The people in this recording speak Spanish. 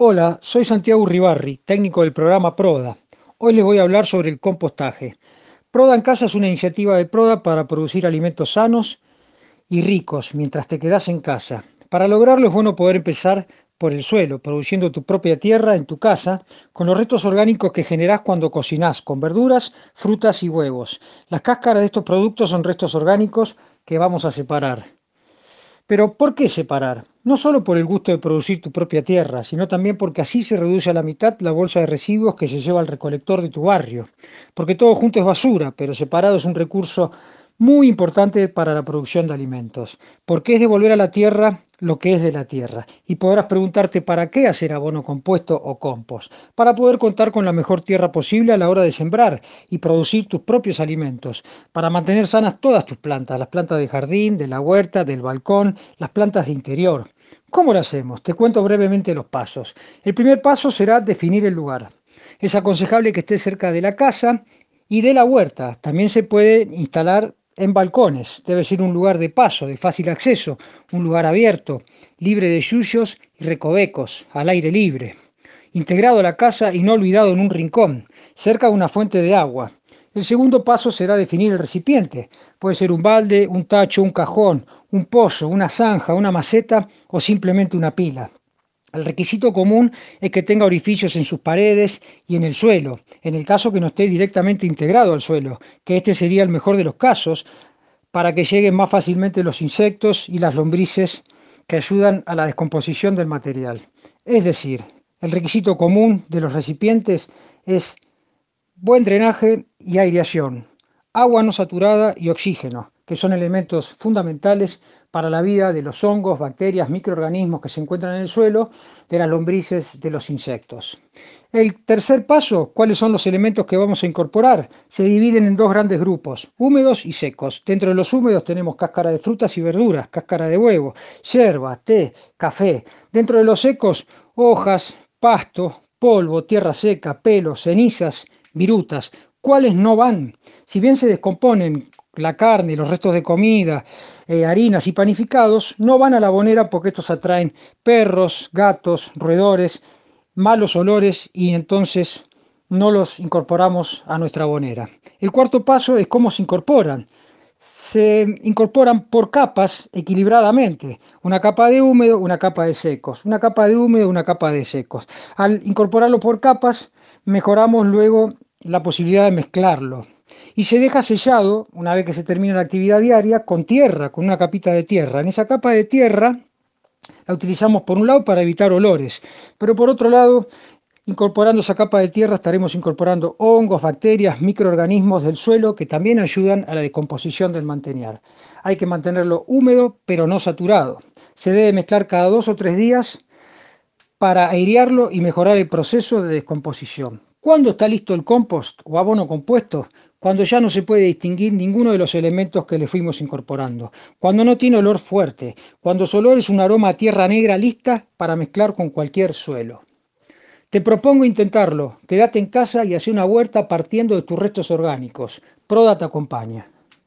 Hola, soy Santiago Uribarri, técnico del programa PRODA. Hoy les voy a hablar sobre el compostaje. PRODA en casa es una iniciativa de PRODA para producir alimentos sanos y ricos mientras te quedas en casa. Para lograrlo es bueno poder empezar por el suelo, produciendo tu propia tierra en tu casa, con los restos orgánicos que generás cuando cocinás, con verduras, frutas y huevos. Las cáscaras de estos productos son restos orgánicos que vamos a separar. Pero ¿por qué separar? No solo por el gusto de producir tu propia tierra, sino también porque así se reduce a la mitad la bolsa de residuos que se lleva al recolector de tu barrio. Porque todo junto es basura, pero separado es un recurso muy importante para la producción de alimentos, porque es devolver a la tierra lo que es de la tierra. Y podrás preguntarte para qué hacer abono compuesto o compost. Para poder contar con la mejor tierra posible a la hora de sembrar y producir tus propios alimentos. Para mantener sanas todas tus plantas, las plantas de jardín, de la huerta, del balcón, las plantas de interior. ¿Cómo lo hacemos? Te cuento brevemente los pasos. El primer paso será definir el lugar. Es aconsejable que esté cerca de la casa y de la huerta. También se puede instalar en balcones. Debe ser un lugar de paso, de fácil acceso, un lugar abierto, libre de yuyos y recovecos, al aire libre. Integrado a la casa y no olvidado en un rincón, cerca de una fuente de agua. El segundo paso será definir el recipiente. Puede ser un balde, un tacho, un cajón, un pozo, una zanja, una maceta o simplemente una pila. El requisito común es que tenga orificios en sus paredes y en el suelo, en el caso que no esté directamente integrado al suelo, que este sería el mejor de los casos, para que lleguen más fácilmente los insectos y las lombrices que ayudan a la descomposición del material. Es decir, el requisito común de los recipientes es buen drenaje y aireación, agua no saturada y oxígeno, que son elementos fundamentales para la vida de los hongos, bacterias, microorganismos que se encuentran en el suelo, de las lombrices, de los insectos. El tercer paso, ¿cuáles son los elementos que vamos a incorporar? Se dividen en dos grandes grupos, húmedos y secos. Dentro de los húmedos tenemos cáscara de frutas y verduras, cáscara de huevo, yerba, té, café. Dentro de los secos, hojas, pasto, polvo, tierra seca, pelos, cenizas, virutas. ¿Cuáles no van? Si bien se descomponen la carne, los restos de comida, eh, harinas y panificados, no van a la bonera porque estos atraen perros, gatos, roedores, malos olores y entonces no los incorporamos a nuestra bonera. El cuarto paso es cómo se incorporan. Se incorporan por capas equilibradamente, una capa de húmedo, una capa de secos, una capa de húmedo, una capa de secos. Al incorporarlo por capas, mejoramos luego la posibilidad de mezclarlo y se deja sellado, una vez que se termina la actividad diaria, con tierra, con una capita de tierra. En esa capa de tierra la utilizamos por un lado para evitar olores, pero por otro lado, incorporando esa capa de tierra estaremos incorporando hongos, bacterias, microorganismos del suelo que también ayudan a la descomposición del mantener. Hay que mantenerlo húmedo pero no saturado. Se debe mezclar cada dos o tres días para airearlo y mejorar el proceso de descomposición. ¿Cuándo está listo el compost o abono compuesto? Cuando ya no se puede distinguir ninguno de los elementos que le fuimos incorporando. Cuando no tiene olor fuerte. Cuando su olor es un aroma a tierra negra lista para mezclar con cualquier suelo. Te propongo intentarlo. Quédate en casa y hace una huerta partiendo de tus restos orgánicos. Proda te acompaña.